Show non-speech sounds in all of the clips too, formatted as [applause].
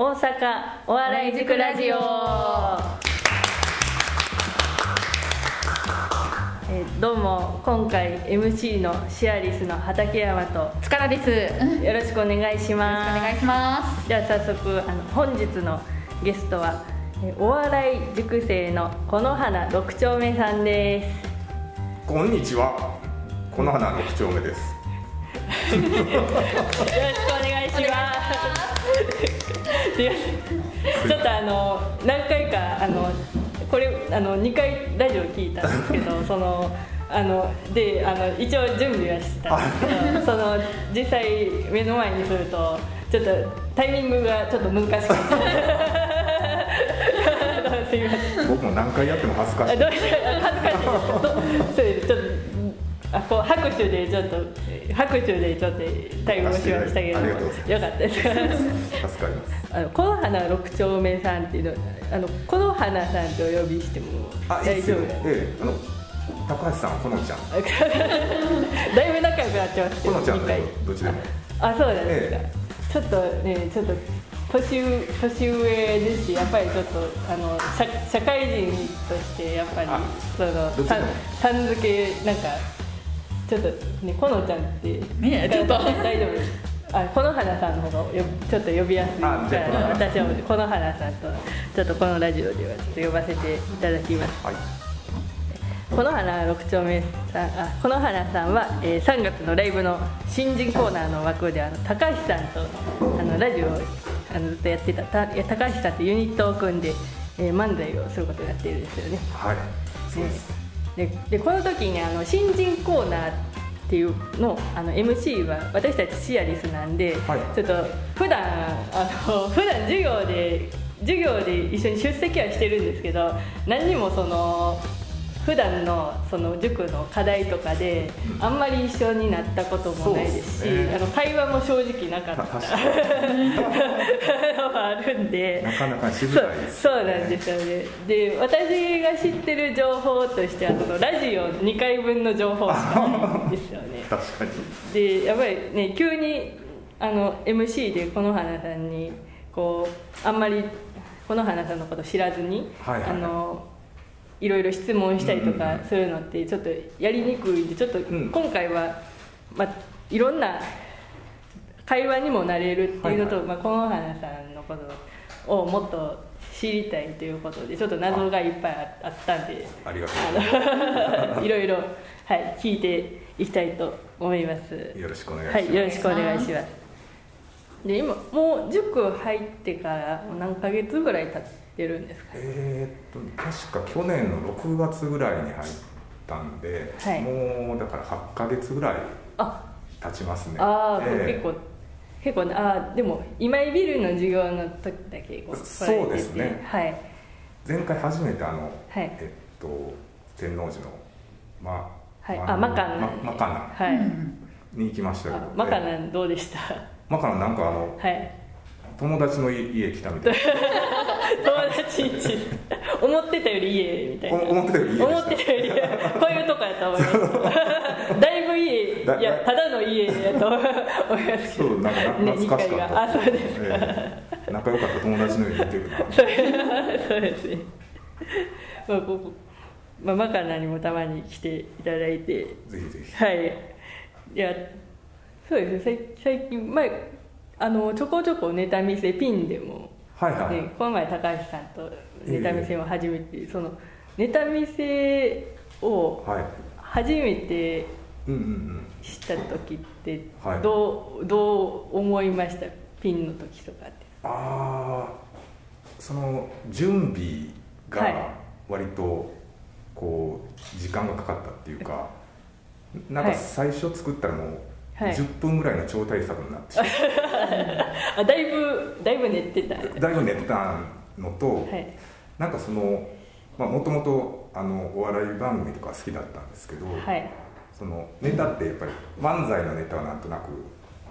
大阪お笑い塾ラジオえーどうも今回 MC のシアリスの畠山と塚田です。よろしくお願いしくおます願いします。じゃあ早速あの本日のゲストはえーお笑い塾生のこの花六丁目さんですこんにちは。この花六丁目です。よろしくお願いします。ちょっとあの何回かあのこれあの2回ラジオ聞いたんですけど [laughs] そのあのであの一応準備はしてたんですけどその実際目の前にするとちょっとタイミングがちょっと難しくて。[laughs] すいません。僕も何回やっても恥ずかしい。恥ずかしい。どそうですちょっとあこう拍手でちょっと拍手でちょっと対応しましたけどよかったです助かります。あのこの花六丁目さんっていうのあのこの花さんとお呼びしても大丈夫ですよ。ええ、あの高橋さん、このちゃん。だいぶ仲良くなってますけどこのちゃんどっちでも。あそうなんですか、えちょっとねちょっと年上年上ですしやっぱりちょっとあの社社会人としてやっぱりあそのささん付けなんかちょっとねこのちゃんってねちょっと。大丈夫です。あこの花さんの方がよちょっと呼びやすい。から花私はこの花さんとちょっとこのラジオではちょっと呼ばせていただきます。はい。この花六丁目さんあこの花さんは、えー3月のライブの新人コーナーの枠であの高橋さんとあのラジオをあのずっとやってたた高橋さんとユニットを組んで、えー漫才をすることになっているんですよね。はい。そうです。ででこの時にあの新人コーナーっていうのあの MC は私たちシアリスなんで、はい。ちょっと普段あの [laughs] 普段授業で授業で一緒に出席はしてるんですけど何にもその普段のその塾の課題とかであんまり一緒になったこともないですしね。あの会話も正直なかった。のが [laughs] あるんで。なかなか静そうかです。そうなんですよね。で私が知ってる情報としてはそのラジオ2回分の情報しかないんですよね。[laughs] 確かに。でやっぱりね急にあの MC でこの花さんにこうあんまりこの花さんのこと知らずに、はいはいはい。あのいろいろ質問したりとかするのってちょっとやりにくいんでちょっとん今回は、まあ、いろんな会話にもなれるっていうのと、はいまあ、この花さんのことをもっと知りたいということでちょっと謎がいっぱいああったんでありがとうござ [laughs] いろいろ、はい、聞いていきたいと思います。す。よろしくお願いします。はい、よろしくお願いします。で、今もう塾入ってから何ヶ月ぐらい経ってるんですか？えーっと確か去年の6月ぐらいに入ったんで、はい。もうだから8ヶ月ぐらいあ、経ちますね。ああ、ええ。結構。結構ねああでも今井ビルの授業の時だけこうそうですね。はい。前回初めてあの、はい。えっと天王寺のまはい。まあマカナ。まマカナはい、に行きましたけど、あマカええ。ナどうでした？マカナなんかあのはい友達の家家来たみたいな。[laughs] 友達んち思ってたより家みたいな。お思ってたより家思ってたよりこういうとこやと思います [laughs] だいぶ家だいやただの家やと思いますけど。そうなんか懐かしかった、二階が。あそうですか、ええ。仲良かった友達の家に行ってるな [laughs] そうです。ねまあここまあマカナにもたまに来ていただいて。ぜひぜひ。はい。いやそうですね。最最近前あのちょこちょこネタ見せピンでも。はいはい、ね、この前高橋さんとネタ見せを始めて、そのネタ見せをはい。初めて知った時ってはい。どう,、どう思いました？ピンの時とかって。ああその準備はい。が割とこう時間がかかったっていうか、なんかはい最初作ったらもうはい。10分ぐらいの超大作になってしまって、[laughs] あだいぶだいぶ練ってた。だいぶ寝てたのと、はい。なんかそのもともとお笑い番組とか好きだったんですけど、はい。そのネタってやっぱり漫才のネタはなんとなく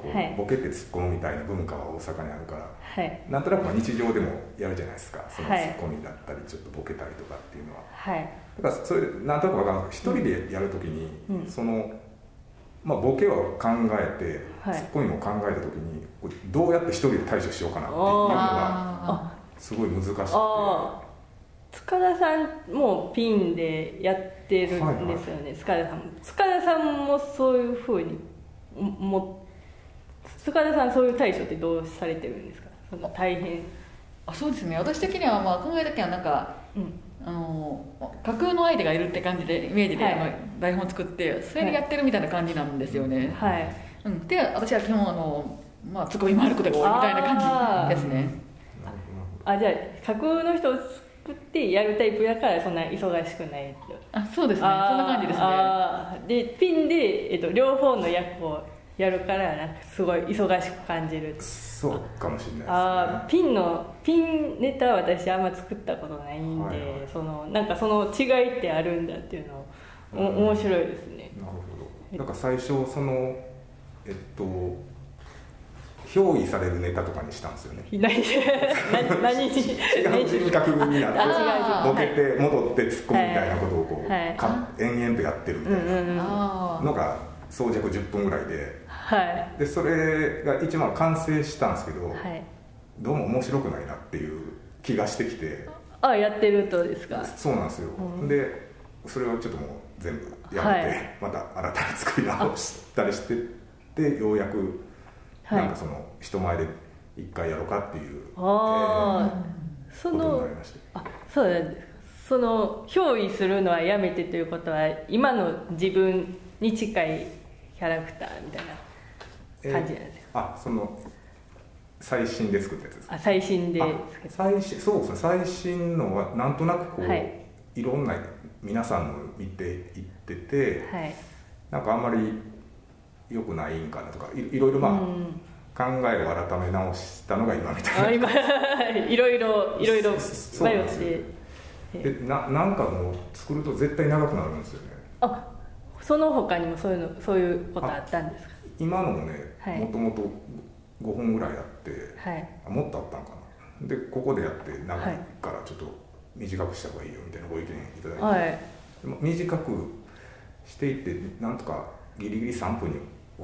こう、はい。ボケて突っ込むみたいな文化は大阪にあるからはい。なんとなくまあ日常でもやるじゃないですか。そのはい。ツッコミだったりちょっとボケたりとかっていうのは、はい。だからそれでなんとなく分かるんですけど一人でやるときに、うん。そのまあ、ボケを考えて、はい。ツッコミも考えた時にどうやって一人で対処しようかなっていうのがあすごい難しくて。塚田さんもピンでやってるんですよね、塚田さん。も塚田さんもそういうふうにも塚田さんそういう対処ってどうされてるんですか？その大変。あそうですね。私的にはまあ考えた時はなんかうんあの架空の相手がいるって感じでイメージで、はい。あの台本作ってそれでやってるみたいな感じなんですよね、はい。うん、で私は基本あの、まあ、ツッコミ回ることが多いみたいな感じですね。あじゃあ架空の人を作ってやるタイプやからそんな忙しくないあそうですね。そんな感じですね。でピンで、えっと、両方の役をやるからなんかすごい忙しく感じるそうかもしれないですね。あーピンのピンネタは私あんま作ったことないんで、はいはい。そのなんかその違いってあるんだっていうのおうん。面白いですね。なるほど。なんか最初そのえっと憑依されるネタとかにしたんですよね。[laughs] 何何何に違う。人格になってボケて戻って突っ込むみたいなことをこう、はい。か延々とやってるみたいな。うんうんうん。あのが総尺10分ぐらいではい。でそれが一番完成したんですけど、はい。どうも面白くないなっていう気がしてきて。あやってるとですか？そうなんですよ、うん。でそれをちょっともう全部やめて、はい。また新たに作り直したりしてってようやくはい。なんかその人前で一回やろうかっていう、ああ、えーそのあそうなんです。その憑依するのはやめてということは今の自分に近いキャラクターみたいな感じなんですか、あその最新で作ったやつですか？あ最新であ最新そうですね。最新のはなんとなくこう、はい。い、ろんな皆さんの見ていっててはい。なんかあんまり良くないんかなとかいいろいろまあ、うん。考えを改め直したのが今みたいな。あ今 [laughs] いろいろいろいろ迷って。えでななんかもう作ると絶対長くなるんですよね。あその他にもそういうのそういうことあったんですか？今のもねはい。もともと5本ぐらいあってはい。あもっとあったんかな。でここでやって長いからちょっと短くした方がいいよみたいなご意見いただいて、はい。短くしていってなんとかギリギリ3分に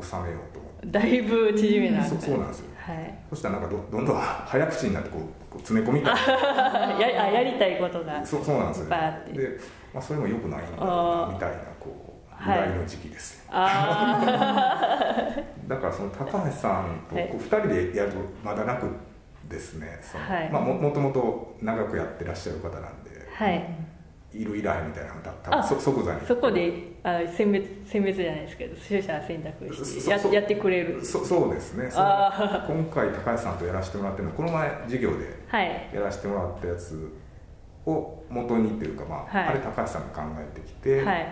収めようと思って。だいぶ縮めなそそうなんですよ。はい。そしたらなんかどどんどん早口になってこうこう詰め込みたい。[laughs] やあやりたいことがそうそうなんですよ、で、まあ、それもよくないんだなみたいなぐはい。らいの時期です、あ [laughs] だからその高橋さんとはい。こう2人でやるとまだ楽ですね。そのはい。まあ、ももともと長くやってらっしゃる方なんであはい。いるいらへんみたいなのが多あ分そ即座に。そこであ選別選別じゃないですけど取捨選択してややってくれる。そそうですね。今回高橋さんとやらせてもらってるのはこの前授業ではい。やらせてもらったやつを元にっていうか、まあはい。あれ高橋さんが考えてきて、はい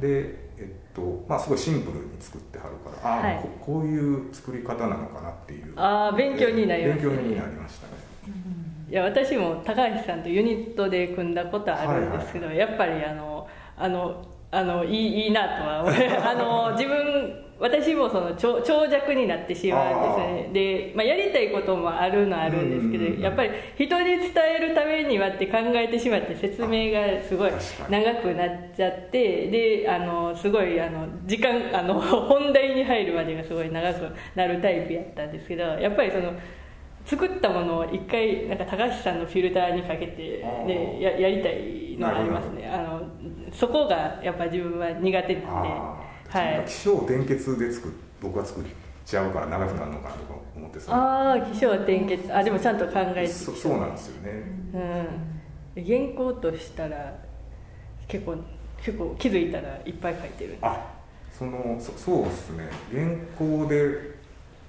でえっとまあすごいシンプルに作ってはるからああ、はい。ここういう作り方なのかなっていう。あー勉強になりますね。勉強になりましたね。いや私も高橋さんとユニットで組んだことあるんですけど、やっぱりあのあのあのいいいいなとは思いあの自分私もその長長尺になってしまうんですね。で、まあ、やりたいこともあるのはあるんですけど、うんうんうん。やっぱり人に伝えるためにはって考えてしまって説明がすごい長くなっちゃってであのすごいあの時間 [laughs] あの本題に入るまでがすごい長くなるタイプやったんですけどやっぱりその作ったものを一回なんか高橋さんのフィルターにかけて、あね、ーややりたいのはありますね。あのそこがやっぱ自分は苦手なんではい。気象転結で作っ僕は作っちゃうから長くなるのかなとか思ってああ気象転結。あでもちゃんと考えてそそうなんですよね、うん。原稿としたら結構結構気づいたらいっぱい書いてる。あそのそそうですね。原稿で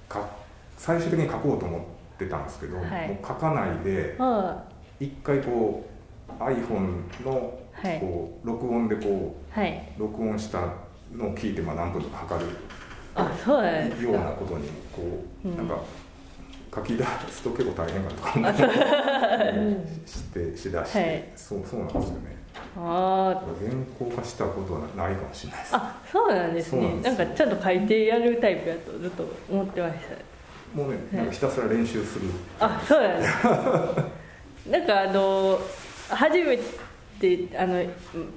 か最終的に書こうと思ってたんですけど、はい。もう書かないであ一回こう iPhone のはい。こう録音でこあはい。う録音したのを聞いてまあ何分とか測る。あそうですようなかことにこう、うんなん。か書き出すと結構大変かなとか思ってしてしだして、はい。そうそうなんですよね。あ原稿化したことはないかもしれないです。あそうなんですね。なんかちゃんと書いてやるタイプやとずっと思ってました。もうねなんかひたすら練習する、あそうなんですなんかあの初めてあの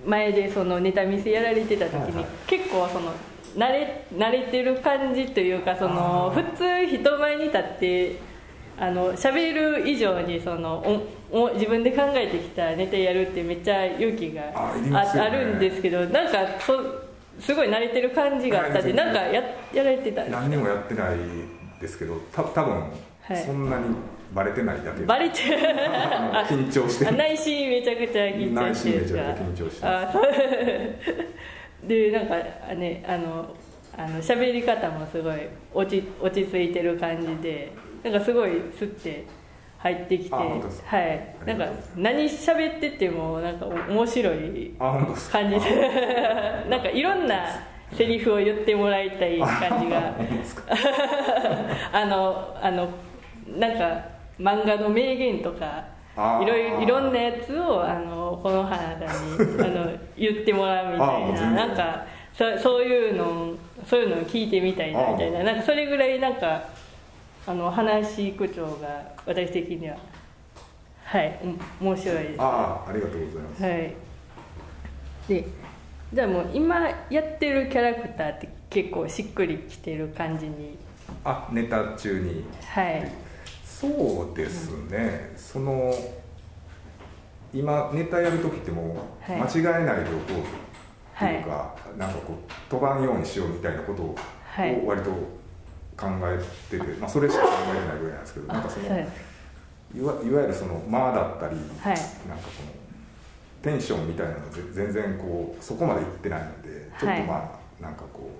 前でそのネタ見せやられてた時に、はいはい。結構その慣れ慣れてる感じというかその普通人前に立ってあの喋る以上にそのおお自分で考えてきたネタやるってめっちゃ勇気があね。あるんですけどなんかそすごい慣れてる感じがあったんではいなんかややられてた何にもやってないですけどた多分はい。そんなにバレてないだけ。で、バレて。[laughs] 緊張して。あ内心めちゃくちゃ緊張して内心めちゃくちゃ緊張してでなんかあねあのあの喋り方もすごい落ち落ち着いてる感じでなんかすごいスッて入ってきて。はい。なんか何喋っててもなんかお面白い感じで。[laughs] なんかいろんなセリフを言ってもらいたい感じが。あの [laughs] あのなんか漫画の名言とかいろいろんなやつをあのこの花さんに [laughs] あの言ってもらうみたいな。なんかそそういうのそういうのを聞いてみたいなみたいな。なんかそれぐらいなんかあの話し口調が私的にははいお面白いです。ああありがとうございます、はい。でじゃあもう今やってるキャラクターって結構しっくりきてる感じに。あネタ中に。はいそうですね、その今ネタやる時ってもうはい。間違えないでおこうっていうか、なんかこう飛ばんようにしようみたいなことをはい。割と考えてて、まあ、それしか考えてないぐらいなんですけどなんかそのいわいわゆるその間だったり、はい。なんかこのテンションみたいなの全然こうそこまでいってないのでちょっとまあ、なんかこ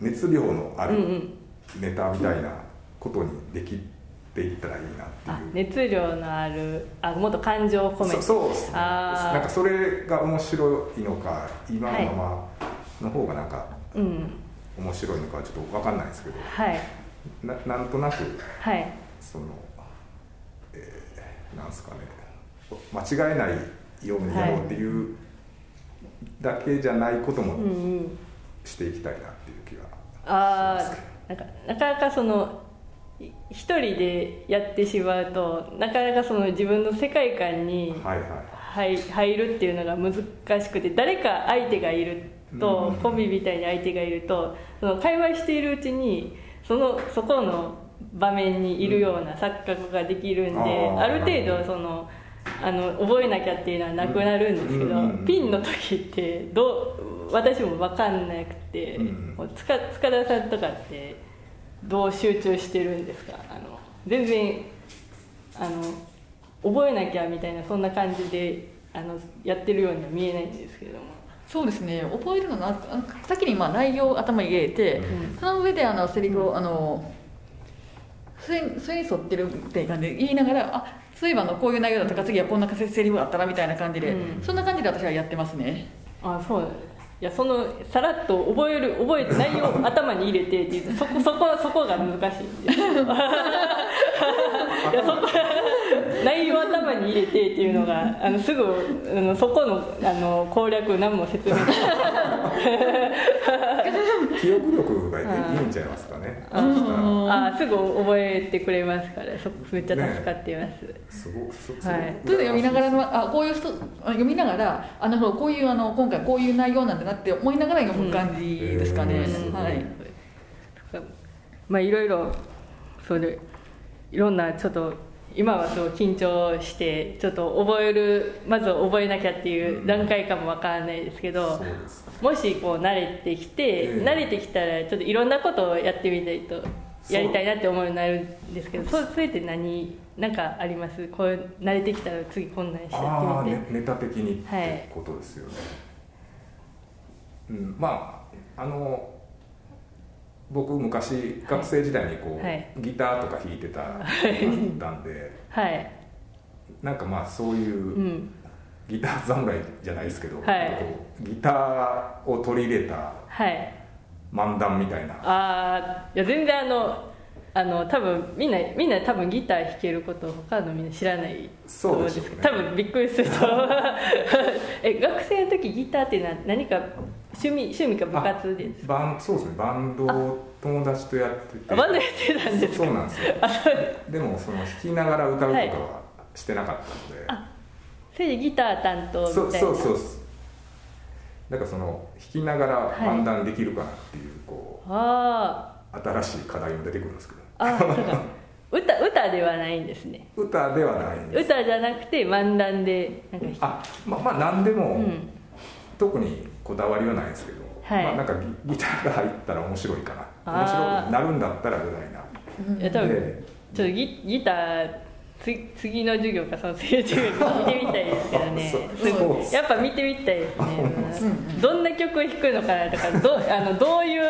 う熱量のあるうんうん。ネタみたいなことにできていったらいいなあっていう。熱量のあるあもっと感情を込めて。そそうですね。なんかそれが面白いのか今のままの方がなんかうん。面白いのかはちょっと分かんないですけどはい。ななんとなくはい。その、えーなんですかね。間違えないようにやろうっていうだけじゃないこともしていきたいなっていう気があしますあなんかなかなかそのい一人でやってしまうとなかなかその自分の世界観に入入るっていうのが難しくて誰か相手がいると、うん。コンビみたいに相手がいるとその会話しているうちにそのそこの場面にいるような錯覚ができるんで、ある程度そのあの覚えなきゃっていうのはなくなるんですけど、ピンの時ってどう私も分かんなくて、うん。もう塚塚田さんとかってどう集中してるんですか？あの全然あの覚えなきゃみたいなそんな感じであのやってるようには見えないんですけども。そうですね。覚えるのが先にまあ内容を頭に入れて、うん。その上であのセリフをあのそれそれに沿ってるっていう感じで言いながらあそういえばあのこういう内容だったから次はこんなセリフがあったらみたいな感じで、うん。そんな感じで私はやってますね。あそうですいやそのさらっと覚える覚えて内容を頭に入れてっていうとそこそこそこが難しい。[laughs] いやそこ内容を頭に入れてっていうのがあのすぐあのそこのあの攻略何も説明 [laughs] [laughs] 記憶力がいいいいんちゃいますかね。そしたらあすぐ覚えてくれますからそめっちゃ助かってます、すごすはい。それで読みながらのあこういう人あ読みながらあのこういうあの今回こういう内容なんだなって思いながら読む感じですかね、うん。はい。まあいろいろそれいろんなちょっと今はすごい緊張してちょっと覚えるまず覚えなきゃっていう段階かもわからないですけど、もしこう慣れてきて、ええ慣れてきたらちょっといろんなことをやってみたいとやりたいなって思うようになるんですけどそうそれって何なんかあります？こう慣れてきたら次こんなんしちゃってみて、ね、ネタ的にっはい。てことですよね、うん、まああの僕昔学生時代にこう、はい。ギターとか弾いてたたんで。はい。なんかまあそういううん。ギター侍じゃないですけど、はい。ギターを取り入れたはい。漫談みたいな。ああいや全然あのあの多分みんなみんな多分ギター弾けることを他のみんな知らないと思うんですけど。ね。多分びっくりすると。[laughs] え学生の時ギターっていうのは何か趣味趣味か部活であバンそうですね。バンドを友達とやってて。あバンドやってたんですか？そうなんですよ。でもその弾きながら歌うとかはしてなかったので、あそれでギター担当みたいな。そうそうそうなんかその弾きながら漫談できるかなっていうこあう新しい課題も出てくるんですけど。ああそうか。歌歌ではないんですね。歌ではないんです。歌じゃなくて漫談でなんか弾あままあ何でも、うん。特にこだわりはないんですけど、はい。まあなんかギギターが入ったら面白いかな。面白くなるんだったらぐらいな、いや多分でちょっとギギターつ次の授業かその次の授業で見てみたいですけどねやっぱ見てみたいですね。どんな曲を弾くのかなとかどう [laughs] あのどういう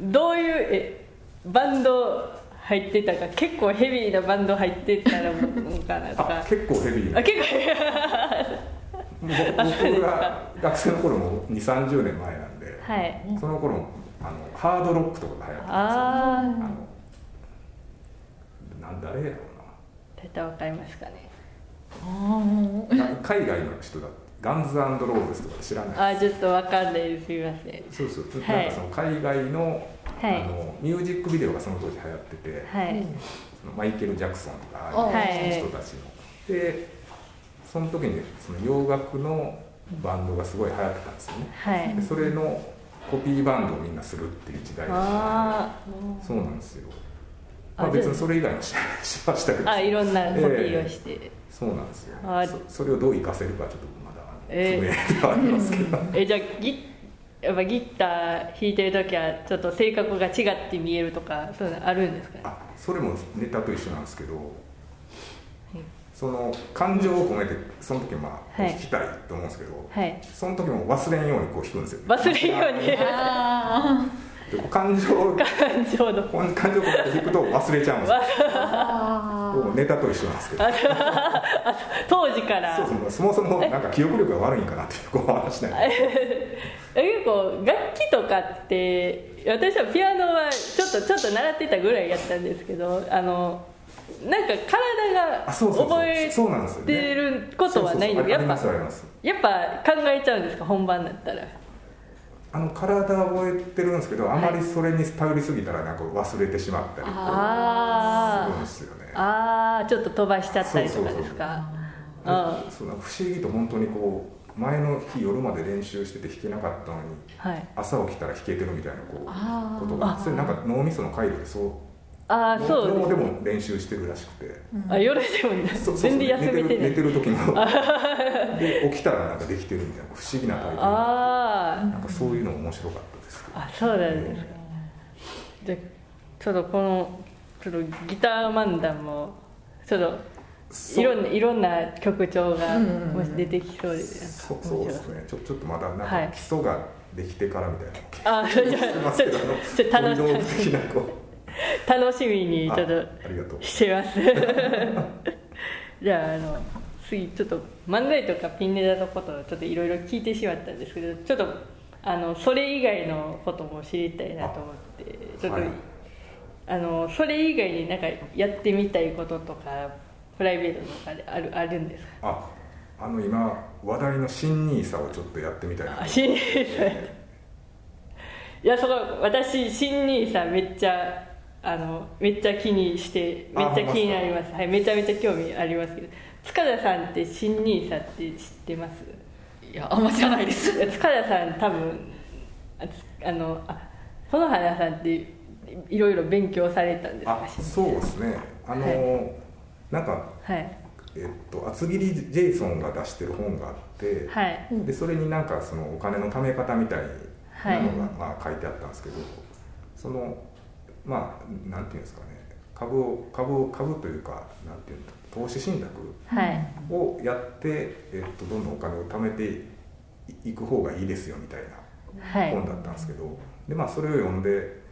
どういうえバンド入ってたか結構ヘビーなバンド入ってたらもうかなとあか結構ヘビーな。あ結構僕が学生の頃も2 3 0年前なんで、はい。その頃もあのハードロックとかが流行ってたんですよ。ああのなん誰やろあ絶対わかりますかね。海外の人だガンズローズとか知らない？あーちょっとわかんないです。すみません。そうそう、はい。なんかその海外の,、はい。あのミュージックビデオがその当時流行ってて、はい。そのマイケル・ジャクソンとかああいい。う人たちの、でその時にその洋楽のバンドがすごい流行ってたんですよね。はい。でそれのコピーバンドをみんなするっていう時代だった。そうなんですよ、あまあ、別にそれ以外もし [laughs] しましたけど。ーあいろんなコピーをして、そうなんですよ。あそそれをどう活かせるかちょっとまだえ不明ではありますけど、えじゃあギやっぱギター弾いてる時はちょっと性格が違って見えるとかそういうのあるんですかね？あそれもネタと一緒なんですけど、その感情を込めてその時まあはい。弾きたいと思うんですけど、はい。その時も忘れんようにこう弾くんですよ、忘れんように。[laughs] 感情を感情の。感情を込めて弾くと忘れちゃうんですよ。ネタと一緒なんですけど。当時から。そうそう。そもそもなんか記憶力が悪いんかなっていうこう話なんで [laughs] 結構楽器とかって私はピアノはちょっとちょっと習ってたぐらいやったんですけどあのなんか体が覚えてることはないんでやっそうそう。そうありますありぱます。やっぱ考えちゃうんですか？本番だったら。あの体は覚えてるんですけどあまりそれに頼りすぎたらなんか忘れてしまったりあーするんですよね。ああちょっと飛ばしちゃったりとかですか？不思議と本当にこう前の日夜まで練習してて弾けなかったのにはい。朝起きたら弾けてるみたいなこうことがそれなんか脳みその回路でそうああそう。脳ですでも練習してるらしくて。あ夜でもそうそう全然休めてない寝てる寝てる時の。で起きたらなんかできてるみたいな不思議な体験。あなんかそういうの面白かったです。ああそうなんですかでちょっとこのちょっとギター漫談もちょっとそう。いろんないろんな曲調がもし出てきそうでそうそうですね。ちょちょっとまだなんはい。か基礎ができてからみたいな、あじゃあ [laughs] ちょっと楽し運動的なこう楽しみにちょっとしてます。[laughs] じゃああの次ちょっと漫才とかピンネタのことをちょっといろいろ聞いてしまったんですけどちょっとあのそれ以外のことも知りたいなと思ってちょっと、はいあのそれ以外になんかやってみたいこととかプライベートとかであるあるんですか？ああの今話題の新ニーサをちょっとやってみたいな。あ新ニーサ。[laughs] いやそこ私新ニーサめっちゃあのめっちゃ気にしてめっちゃ気になります。はいめちゃめちゃ興味ありますけど。塚田さんって新ニーサって知ってます？いやあんま知らないです。塚田さん多分あのあ園原さんっていろいろ勉強されたんですか？あそうですね。あの、はなんかはい。えっと厚切りジェイソンが出してる本があって、はい。でそれになんかそのお金の貯め方みたいなのが、はい。まあ、書いてあったんですけどそのまあなんていうんですかね。株を株を株というかなんていうの投資信託はい。をやって、えっと、どんどんお金を貯めていく方がいいですよみたいなはい。本だったんですけど、でまあそれを読んで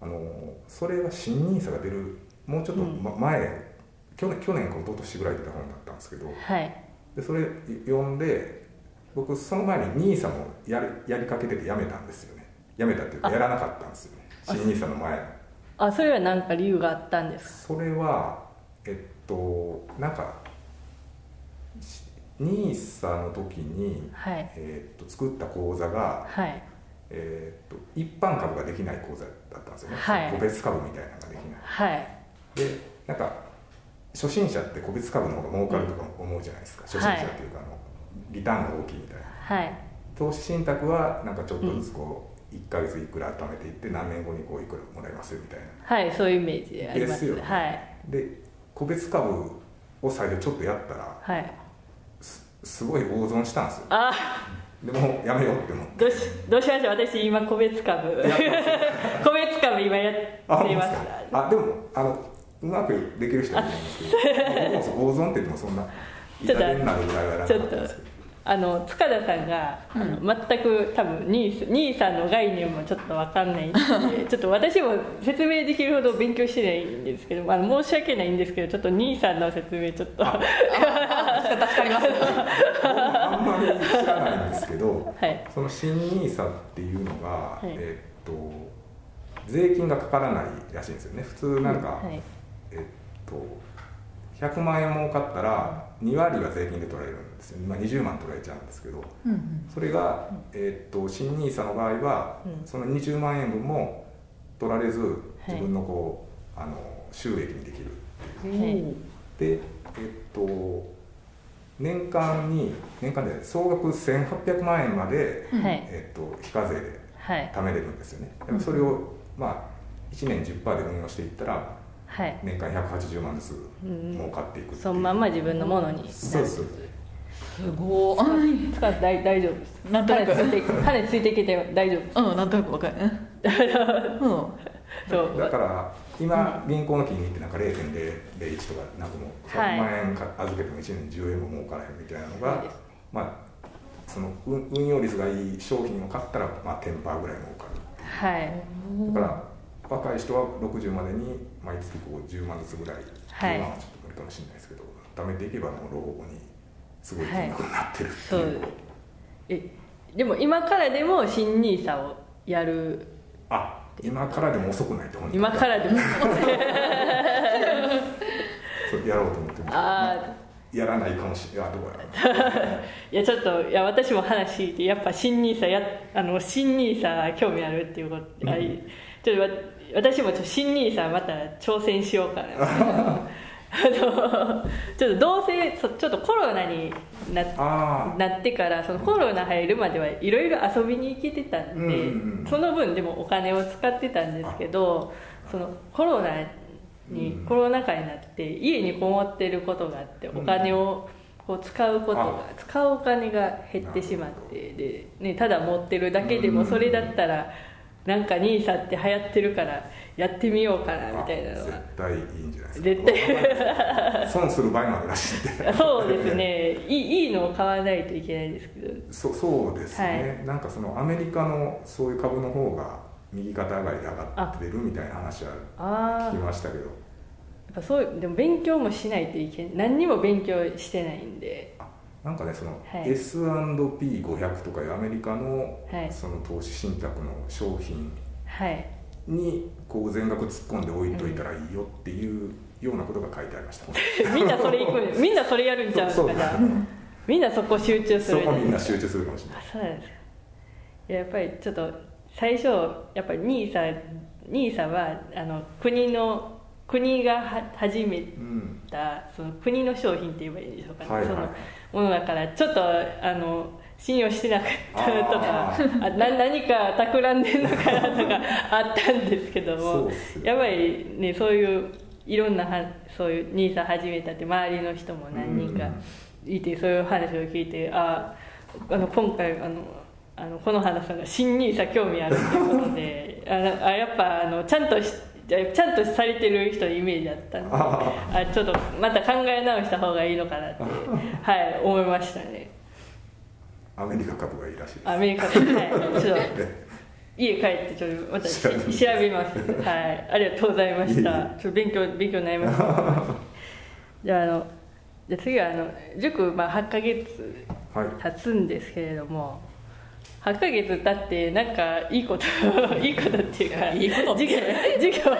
あのそれは新ニーサが出るもうちょっと、ま前去年去年か一昨年ぐらい出た本だったんですけど。はい。でそれ読んで僕その前にニーサもやるやりかけててやめたんですよね。やめたっていうかあ。やらなかったんですよ。ね新ニーサの前あそれは何か理由があったんですか？それはえっとなんかニーサの時に、はい。えっと作った口座がはい。えー、と一般株ができない口座だったんですよね、はい。個別株みたいなのができない。はい。でなんか初心者って個別株の方が儲かるとか思うじゃないですか、初心者っていうかあのリターンが大きいみたいな。はい。投資信託はなんかちょっとずつこう1か月いくら貯めていって何年後にこういくらもらえますよみたいな。はいそういうイメージありますですよね。はい。で個別株を最初ちょっとやったらはい。すすごい大損したんですよ。あでもうやめようって思って。どうしどうしましょう。私今個別株。[laughs] 個別株今やってあいますあでもあのうまくできる人はいるんですけど [laughs] 僕も大損って言ってもそんな痛手になるぐらいはなかったんですけどあの塚田さんが、あの全く多分兄兄さんの概念もちょっと分かんないんで [laughs] ちょっと私も説明できるほど勉強してないんですけどあの申し訳ないんですけどちょっと兄さんの説明ちょっと。は助かりますあんまり知らないんですけどいその新 NISA っていうのが、はいえっと税金がかからないらしいんですよね普通なんか、はいえっと100万円儲かったら2割が税金で取られるんですよ、まあ、20万取られちゃうんですけどうんうん。それが、えっと新 NISA の場合は、うん。その20万円分も取られずい。自分のこう、あの収益にできるはい。でえっと年間に年間で総額1800万円まで、はい。えっと、非課税ではい。貯めれるんですよね。だからそれを、まあ1年10%で運用していったらはい。年間180万ずつうん。儲かっていくそのまんま自分のものに。そうです。すごい。塚田さん大大丈夫です。なんとなく。種ついて種ついてきて大丈夫うんなんとなくわかる。[laughs] うん。そう。だから今銀行の金利ってなんか0.001とかなんかもうはい。100万円か預けても1年10円も儲からへんみたいなのが、まあその運運用率がいい商品を買ったらまあ10%ぐらい儲かる。はい。だから若い人は60までに毎月こう10万ずつぐらい、はい。10万はちょっと無理かもしれないですけど貯めていけばもう老後にすごい金額になってるってそう。いう、えでも今からでも新ニーサをやる。あ今からでも遅くないって本今からでも。[laughs] そうやろうと思ってます。あやらないかもしれないどうやら [laughs] いやちょっといや私も話聞いてやっぱ新ニーサやあの新ニーサ興味あるっていうこと、うん。ちょっとわ私もちょっと新ニーサまた挑戦しようかな。[laughs] あのちょっとどうせそちょっとコロナになあなってからそのコロナ入るまではいろいろ遊びに行けてたんで、うんうんうん。その分でもお金を使ってたんですけどそのコロナに、うん。コロナ禍になって家にこもってることがあってうん。お金をこう使うことがあ使うお金が減ってしまってで、ね、ただ持ってるだけでうんもそれだったらなんか NISA って流行ってるからやってみようかなみたいなの絶は対いいんじゃないですか。絶対。[laughs] 損する場合もあるらしい。ん [laughs] でそうですね。いいいいのを買わないといけないですけど。そそうですね、はなんかそのアメリカのそういう株の方が右肩上がりで上がってるみたいな話は聞きましたけど。やっぱそうでも勉強もしないといけない。何にも勉強してないんで。あなんかねそのはい。S&P500 とかいうアメリカのはい。その投資信託の商品はい。にこう全額突っ込んで置いといたらいいよっていうようなことが書いてありました、[laughs] みんなそれ行くん [laughs] みんなそれやるんちゃうんですかじゃあみんなそこ集中すそるこみんな集中するかもしれあない。そうなんです。ややっぱりちょっと最初やっぱり NISA, NISA はあの国の国がは始めうん。たその国の商品って言えばいいんでしょうかね、はいはい。そのものだからちょっとあの信用してなかったとかああな何か企んでんのかなとか [laughs] あったんですけどもやっぱりねそういういろんなはそういう NISA 始めたって周りの人も何人かいてそういう話を聞いてああの今回あのあのこの花さんが新 NISA 興味あるっていうことであのあやっぱあのちゃんとしちゃんとされてる人のイメージだったんで。ああちょっとまた考え直した方がいいのかなって。はい思いましたね。アメリカ株がいいらしいです。アメリカで、はい、ちょっと家帰ってちょっとまたし調べます。はい。ありがとうございました。ちょっと勉強勉強になりました。じゃああのじゃあ次はあの塾、まあ、8ヶ月はい。経つんですけれども8ヶ月経ってなんかいいこといいことっていうかいいこと。って授業授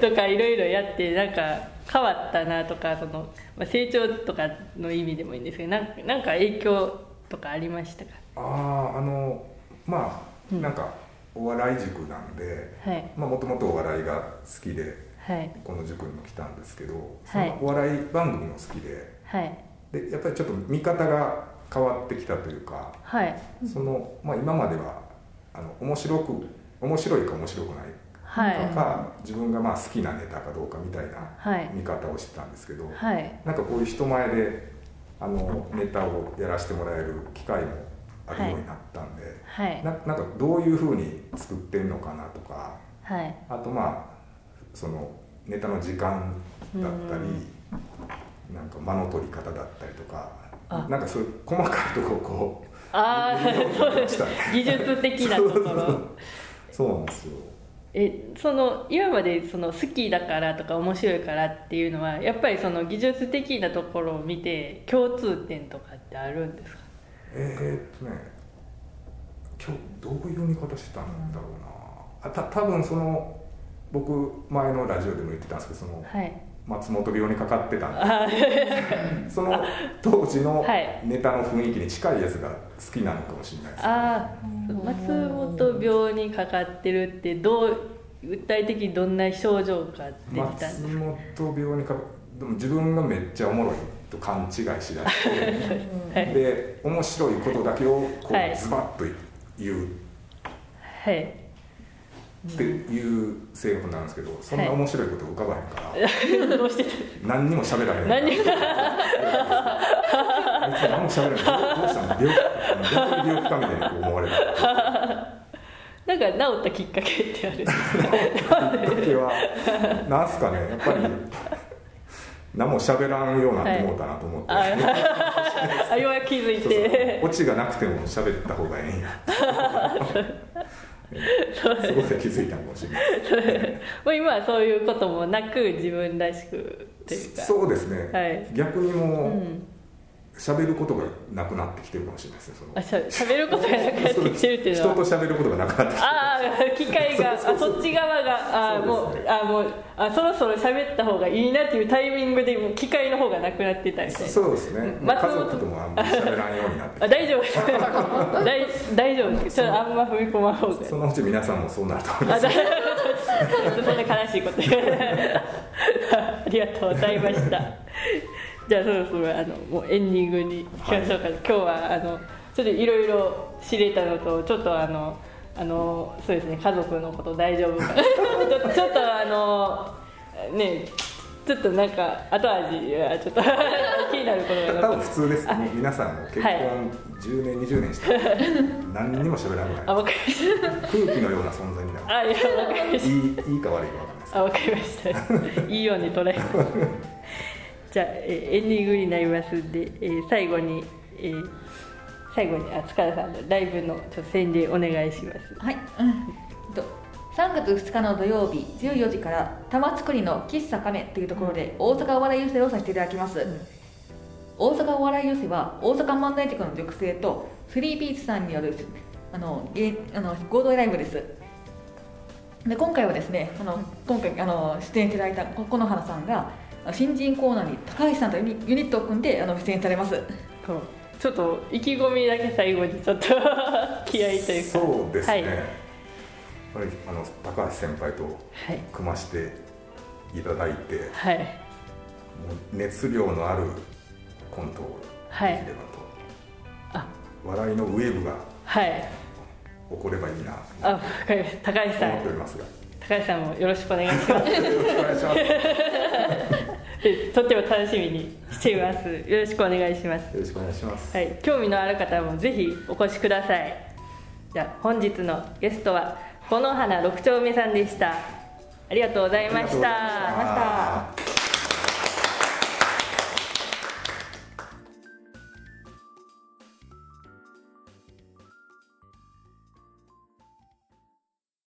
業とかいろいろやってなんか変わったなとかその、まあ、成長とかの意味でもいいんですけどなんかなんか影響とかありましたか？あああのまあうん。なんかお笑い塾なんではい。もともとお笑いが好きではい。この塾にも来たんですけど、はい。そのお笑い番組も好きではい。でやっぱりちょっと見方が変わってきたというかはい。その、まあ、今まではあの面白く面白いか面白くないはい。か、自分がまあ好きなネタかどうかみたいなはい。見方をしてたんですけど、はい。なんかこういう人前であのネタをやらせてもらえる機会もあるようになったんで、はい。ななんかどういうふうに作ってんのかなとかはい。あとまあそのネタの時間だったり、なんか間の取り方だったりとかあなんかそういう細かいところをこうああ見るようになりましたね。[laughs] 技術的なところ。[laughs] そうなんですよ。えその今までその好きだからとか面白いからっていうのはやっぱりその技術的なところを見て共通点とかってあるんですか？えーっとね今日どういう見方してたんだろうな。あた多分その僕前のラジオでも言ってたんですけどそのはい松本病にかかってたんで。あ [laughs] その当時のはい。ネタの雰囲気に近いやつが好きなのかもしれないです、ね。あー松本病にかかってるってどう具体的にどんな症状が出て松か本病にかかでも自分がめっちゃおもろいと勘違いしだして、はい。で面白いことだけをこはい。うズバッと言う。はいっていう性格なんですけど、そんな面白いことを伺わへんから、どうしてた何にも喋らへん何にも。あいつ何も喋らへん。どうしたの？病気逆に病気かみたいに思われる。[laughs] なんか治ったきっかけってある。きっかけはなんすかね。やっぱり何も喋らんようになって思うたなと思って、ああようやく気づいて。オチがなくても喋った方がええんや [laughs] そこで気づいたかもしれないもう今はそういうこともなく自分らしくというか。そうですね、はい。逆にうもうん喋ることがなくなってきてるかもしれないですねその。あしゃしゃべることがなくなってきてるっていうのは。人と喋ることがなくなってきてる。ああ機会があそっち側があもそうあもうあそろそろ喋った方がいいなっていうタイミングでもう機会の方がなくなってたみたいなそうですね、うん。もう家族ともあんまり喋らんようになってあ大丈夫。で [laughs] す大大丈夫。ですちょっとあんま踏み込まん方がそのうち皆さんもそうなると思います。[laughs] そんな悲しいこと。[laughs] ありがとうございましたじゃあそろそろあのもうエンディングに行きましょうか、今日はあのちょっといろいろ知れたのとちょっとあのあのそうですね家族のこと大丈夫か。ち [laughs] ょちょっとあのねちょっとなんか後味がちょっと [laughs] 気になることが多分普通です皆さんも結婚はい。10年20年して [laughs] 何にも喋らない。あわかりまし空気のような存在になる。たあいやわかりました。いいいいか悪いか分かんないです。あ、わかりました。いいように捉え。じゃあ、えーエンディングになりますんで、えー最後に、えー最後にあ塚田さんのライブのちょっと宣伝お願いします。はい、うん、と3月2日の土曜日14時から玉造りの喫茶亀というところで大阪お笑い寄せをさせていただきます、大阪お笑い寄せは大阪漫才塾の塾生とスリーピーツさんによるあの芸あの合同ライブです。で今回はですねあの今回あの出演いただいたここの花さんが新人コーナーに高橋さんとユニユニットを組んであの出演されますそうちょっと意気込みだけ最後にちょっと [laughs] 気合いというか。そうですね、はいやっぱりあの高橋先輩とはい。組ましていただいて、もはい。う熱量のあるコントをはいできればと、あ、笑いのウェーブがはい。起こればいいなあ、わかりました。高橋さんと思ってお。りますが高橋さんもよろしくお願いします。[laughs] よろしくお願いします [laughs] とっても楽しみにしています。よろしくお願いします。ろしくお願いします。はい、興味のある方もぜひお越しください。じゃあ本日のゲストはこの花六丁目さんでした。ありがとうございましありがとうございましたた